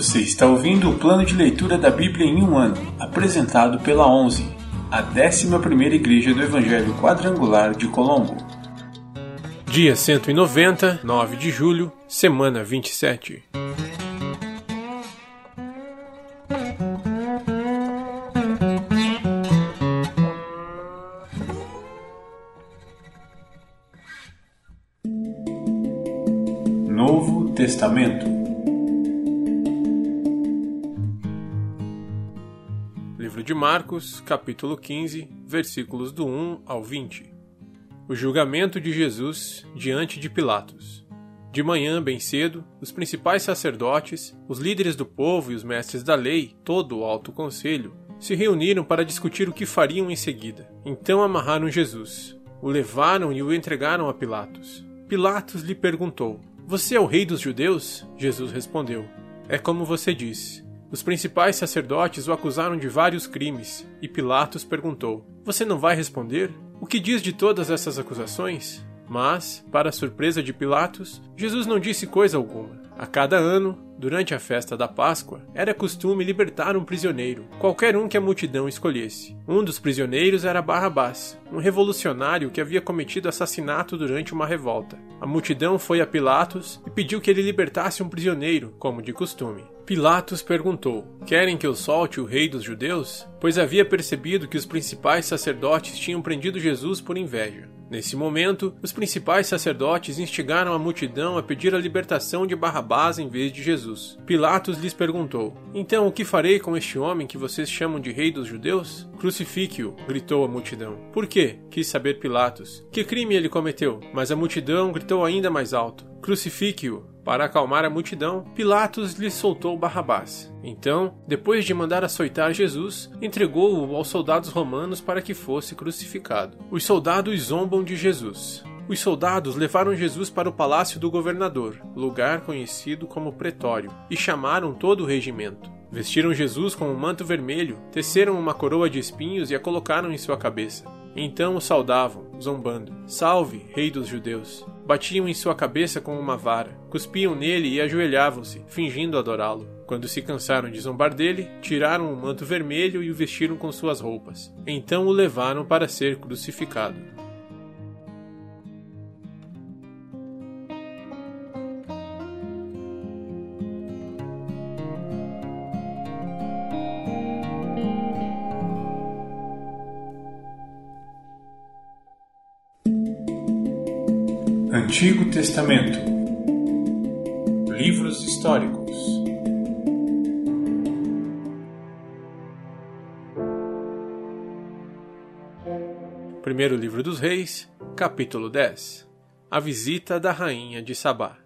Você está ouvindo o plano de leitura da Bíblia em um ano, apresentado pela 11, a 11ª Igreja do Evangelho Quadrangular de Colombo. Dia 190, 9 de julho, semana 27. Livro de Marcos, capítulo 15, versículos do 1 ao 20. O julgamento de Jesus diante de Pilatos. De manhã, bem cedo, os principais sacerdotes, os líderes do povo e os mestres da lei, todo o alto conselho, se reuniram para discutir o que fariam em seguida. Então amarraram Jesus, o levaram e o entregaram a Pilatos. Pilatos lhe perguntou: Você é o rei dos judeus? Jesus respondeu: É como você disse. Os principais sacerdotes o acusaram de vários crimes, e Pilatos perguntou: Você não vai responder? O que diz de todas essas acusações? Mas, para a surpresa de Pilatos, Jesus não disse coisa alguma. A cada ano, durante a festa da Páscoa, era costume libertar um prisioneiro, qualquer um que a multidão escolhesse. Um dos prisioneiros era Barrabás, um revolucionário que havia cometido assassinato durante uma revolta. A multidão foi a Pilatos e pediu que ele libertasse um prisioneiro, como de costume. Pilatos perguntou: Querem que eu solte o rei dos judeus? Pois havia percebido que os principais sacerdotes tinham prendido Jesus por inveja. Nesse momento, os principais sacerdotes instigaram a multidão a pedir a libertação de Barrabás em vez de Jesus. Pilatos lhes perguntou: Então o que farei com este homem que vocês chamam de rei dos judeus? Crucifique-o, gritou a multidão. Por quê? quis saber Pilatos. Que crime ele cometeu? Mas a multidão gritou ainda mais alto: Crucifique-o. Para acalmar a multidão, Pilatos lhe soltou Barrabás. Então, depois de mandar açoitar Jesus, entregou-o aos soldados romanos para que fosse crucificado. Os soldados zombam de Jesus. Os soldados levaram Jesus para o palácio do governador, lugar conhecido como Pretório, e chamaram todo o regimento. Vestiram Jesus com um manto vermelho, teceram uma coroa de espinhos e a colocaram em sua cabeça. Então o saudavam, zombando: Salve, Rei dos Judeus! Batiam em sua cabeça com uma vara, cuspiam nele e ajoelhavam-se, fingindo adorá-lo. Quando se cansaram de zombar dele, tiraram o manto vermelho e o vestiram com suas roupas. Então o levaram para ser crucificado. Antigo Testamento Livros históricos Primeiro Livro dos Reis, capítulo 10 A visita da rainha de Sabá.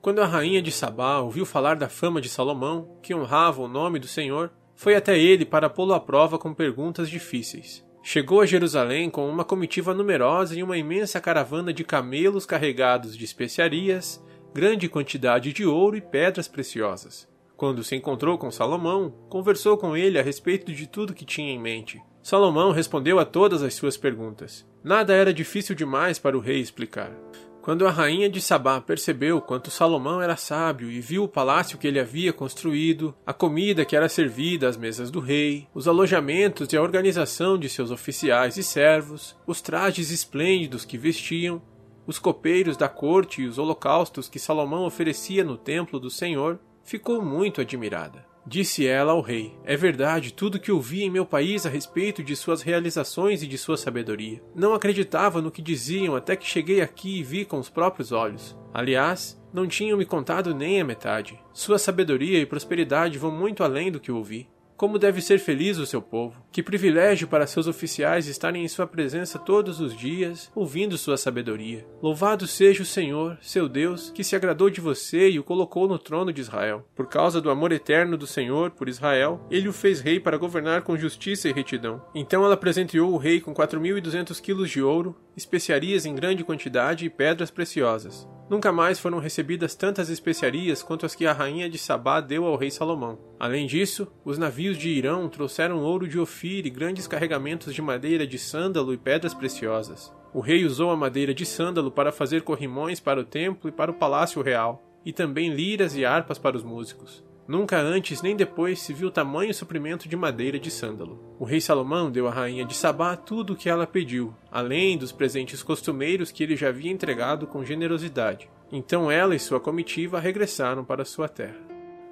Quando a rainha de Sabá ouviu falar da fama de Salomão, que honrava o nome do Senhor, foi até ele para pô-lo à prova com perguntas difíceis. Chegou a Jerusalém com uma comitiva numerosa e uma imensa caravana de camelos carregados de especiarias, grande quantidade de ouro e pedras preciosas. Quando se encontrou com Salomão, conversou com ele a respeito de tudo que tinha em mente. Salomão respondeu a todas as suas perguntas. Nada era difícil demais para o rei explicar. Quando a rainha de Sabá percebeu quanto Salomão era sábio e viu o palácio que ele havia construído, a comida que era servida às mesas do rei, os alojamentos e a organização de seus oficiais e servos, os trajes esplêndidos que vestiam, os copeiros da corte e os holocaustos que Salomão oferecia no templo do Senhor, ficou muito admirada. Disse ela ao rei: É verdade tudo que ouvi em meu país a respeito de suas realizações e de sua sabedoria. Não acreditava no que diziam até que cheguei aqui e vi com os próprios olhos. Aliás, não tinham me contado nem a metade. Sua sabedoria e prosperidade vão muito além do que ouvi. Como deve ser feliz o seu povo. Que privilégio para seus oficiais estarem em sua presença todos os dias, ouvindo sua sabedoria. Louvado seja o Senhor, seu Deus, que se agradou de você e o colocou no trono de Israel. Por causa do amor eterno do Senhor por Israel, ele o fez rei para governar com justiça e retidão. Então ela presenteou o rei com 4.200 quilos de ouro, especiarias em grande quantidade e pedras preciosas. Nunca mais foram recebidas tantas especiarias quanto as que a rainha de Sabá deu ao rei Salomão. Além disso, os navios de Irão trouxeram ouro de Ofir e grandes carregamentos de madeira de sândalo e pedras preciosas. O rei usou a madeira de sândalo para fazer corrimões para o templo e para o palácio real, e também liras e harpas para os músicos. Nunca antes nem depois se viu tamanho suprimento de madeira de sândalo. O rei Salomão deu à rainha de Sabá tudo o que ela pediu, além dos presentes costumeiros que ele já havia entregado com generosidade. Então ela e sua comitiva regressaram para sua terra.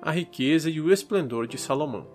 A riqueza e o esplendor de Salomão.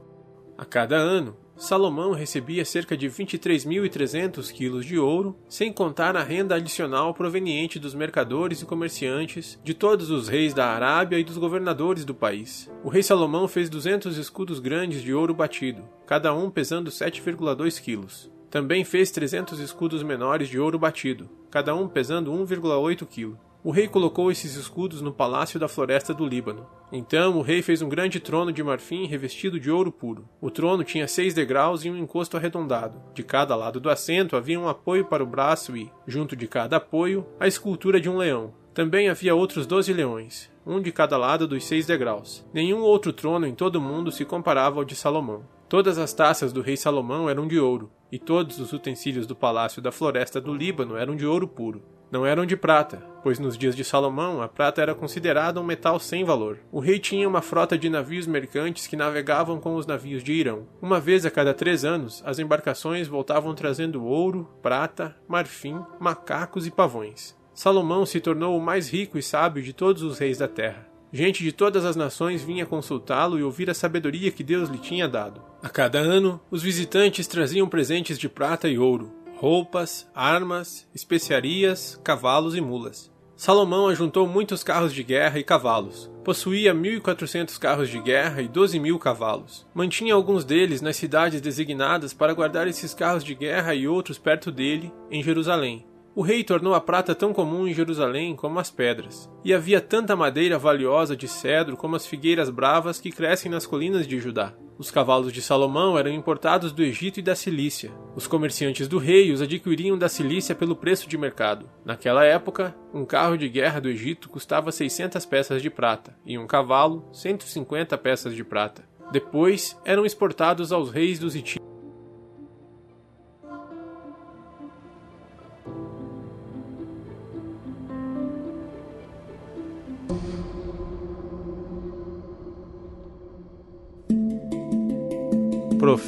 A cada ano, Salomão recebia cerca de 23.300 quilos de ouro, sem contar a renda adicional proveniente dos mercadores e comerciantes, de todos os reis da Arábia e dos governadores do país. O rei Salomão fez 200 escudos grandes de ouro batido, cada um pesando 7,2 quilos. Também fez 300 escudos menores de ouro batido, cada um pesando 1,8 kg. O rei colocou esses escudos no palácio da floresta do Líbano. Então o rei fez um grande trono de marfim revestido de ouro puro. O trono tinha seis degraus e um encosto arredondado. De cada lado do assento havia um apoio para o braço e, junto de cada apoio, a escultura de um leão. Também havia outros doze leões, um de cada lado dos seis degraus. Nenhum outro trono em todo o mundo se comparava ao de Salomão. Todas as taças do rei Salomão eram de ouro, e todos os utensílios do palácio da floresta do Líbano eram de ouro puro não eram de prata, pois nos dias de Salomão a prata era considerada um metal sem valor. O rei tinha uma frota de navios mercantes que navegavam com os navios de Irão. Uma vez a cada três anos, as embarcações voltavam trazendo ouro, prata, marfim, macacos e pavões. Salomão se tornou o mais rico e sábio de todos os reis da terra. Gente de todas as nações vinha consultá-lo e ouvir a sabedoria que Deus lhe tinha dado. A cada ano, os visitantes traziam presentes de prata e ouro, roupas, armas, especiarias, cavalos e mulas. Salomão ajuntou muitos carros de guerra e cavalos. Possuía 1.400 carros de guerra e 12 mil cavalos. Mantinha alguns deles nas cidades designadas para guardar esses carros de guerra e outros perto dele, em Jerusalém. O rei tornou a prata tão comum em Jerusalém como as pedras, e havia tanta madeira valiosa de cedro como as figueiras bravas que crescem nas colinas de Judá. Os cavalos de Salomão eram importados do Egito e da Cilícia. Os comerciantes do rei os adquiriam da Cilícia pelo preço de mercado. Naquela época, um carro de guerra do Egito custava 600 peças de prata e um cavalo 150 peças de prata. Depois, eram exportados aos reis dos Hititas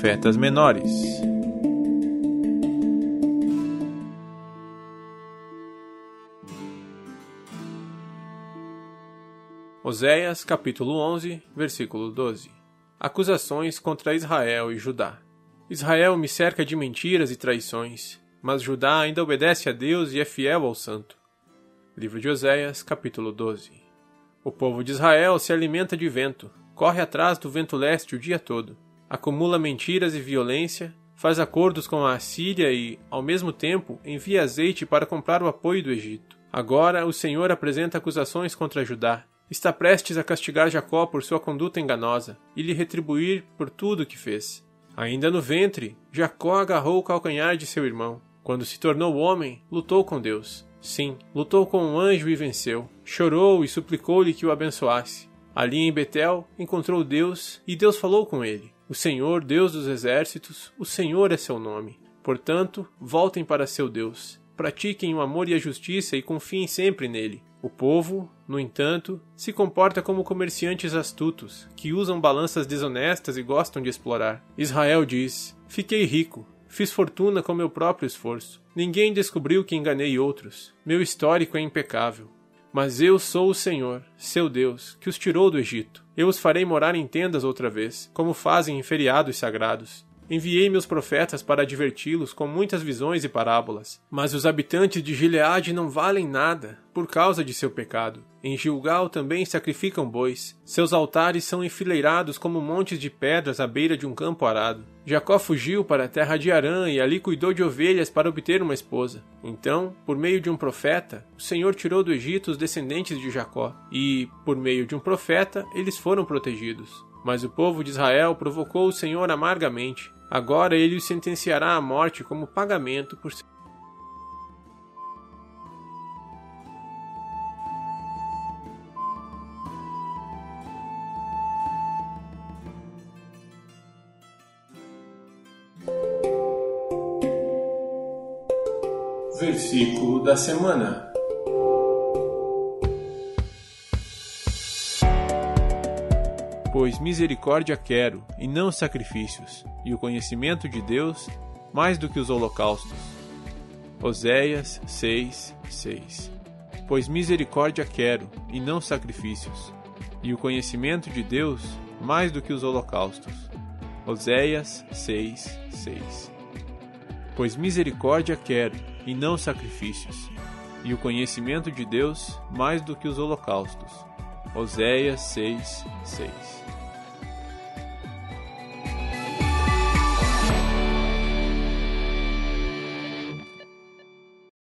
Profetas menores. Oséias capítulo 11, versículo 12. Acusações contra Israel e Judá. Israel me cerca de mentiras e traições, mas Judá ainda obedece a Deus e é fiel ao santo. Livro de Oséias, capítulo 12. O povo de Israel se alimenta de vento, corre atrás do vento leste o dia todo acumula mentiras e violência, faz acordos com a Assíria e, ao mesmo tempo, envia azeite para comprar o apoio do Egito. Agora o Senhor apresenta acusações contra Judá. Está prestes a castigar Jacó por sua conduta enganosa e lhe retribuir por tudo o que fez. Ainda no ventre, Jacó agarrou o calcanhar de seu irmão. Quando se tornou homem, lutou com Deus. Sim, lutou com um anjo e venceu. Chorou e suplicou-lhe que o abençoasse. Ali em Betel, encontrou Deus e Deus falou com ele. O Senhor, Deus dos exércitos, o Senhor é seu nome. Portanto, voltem para seu Deus. Pratiquem o amor e a justiça e confiem sempre nele. O povo, no entanto, se comporta como comerciantes astutos, que usam balanças desonestas e gostam de explorar. Israel diz: Fiquei rico, fiz fortuna com meu próprio esforço. Ninguém descobriu que enganei outros. Meu histórico é impecável. Mas eu sou o Senhor, seu Deus, que os tirou do Egito. Eu os farei morar em tendas outra vez, como fazem em feriados sagrados. Enviei meus profetas para adverti-los com muitas visões e parábolas. Mas os habitantes de Gileade não valem nada, por causa de seu pecado. Em Gilgal também sacrificam bois. Seus altares são enfileirados como montes de pedras à beira de um campo arado. Jacó fugiu para a terra de Arã e ali cuidou de ovelhas para obter uma esposa. Então, por meio de um profeta, o Senhor tirou do Egito os descendentes de Jacó, e, por meio de um profeta, eles foram protegidos. Mas o povo de Israel provocou o Senhor amargamente. Agora ele os sentenciará à morte como pagamento por Versículo da semana. Pois misericórdia quero, e não sacrifícios, e o conhecimento de Deus mais do que os holocaustos. Oséias 6, 6 Pois misericórdia quero, e não sacrifícios, e o conhecimento de Deus mais do que os holocaustos. Oséias 6, 6 Pois misericórdia quero, e não sacrifícios, e o conhecimento de Deus mais do que os holocaustos. Oséias 6, 6